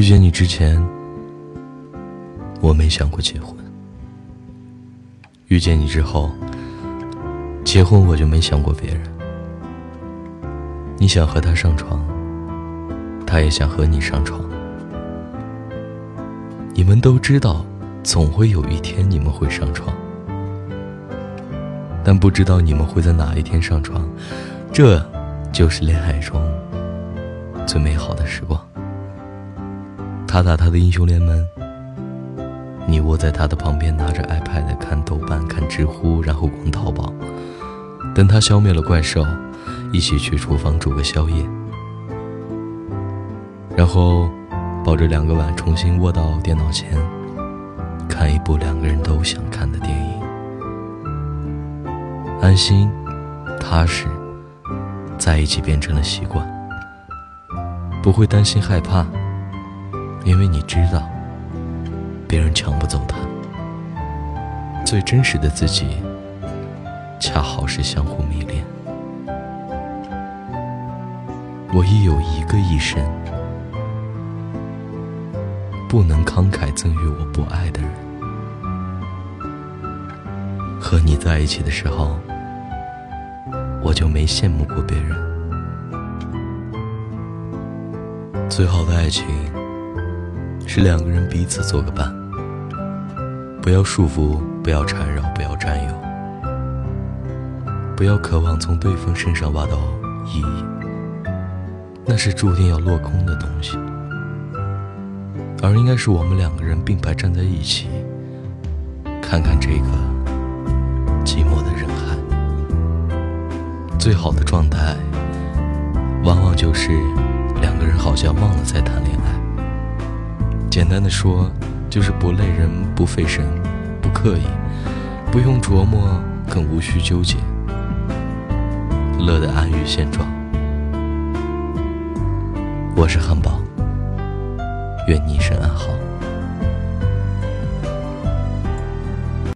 遇见你之前，我没想过结婚；遇见你之后，结婚我就没想过别人。你想和他上床，他也想和你上床。你们都知道，总会有一天你们会上床，但不知道你们会在哪一天上床。这就是恋爱中最美好的时光。他打他的英雄联盟，你窝在他的旁边，拿着 iPad 看豆瓣、看知乎，然后逛淘宝。等他消灭了怪兽，一起去厨房煮个宵夜，然后抱着两个碗重新窝到电脑前，看一部两个人都想看的电影，安心、踏实，在一起变成了习惯，不会担心害怕。因为你知道，别人抢不走他。最真实的自己，恰好是相互迷恋。我亦有一个一生，不能慷慨赠予我不爱的人。和你在一起的时候，我就没羡慕过别人。最好的爱情。是两个人彼此做个伴，不要束缚，不要缠绕，不要占有，不要渴望从对方身上挖到意义，那是注定要落空的东西。而应该是我们两个人并排站在一起，看看这个寂寞的人海。最好的状态，往往就是两个人好像忘了在谈恋爱。简单的说，就是不累人、不费神、不刻意、不用琢磨，更无需纠结，乐得安于现状。我是汉堡，愿你一生安好。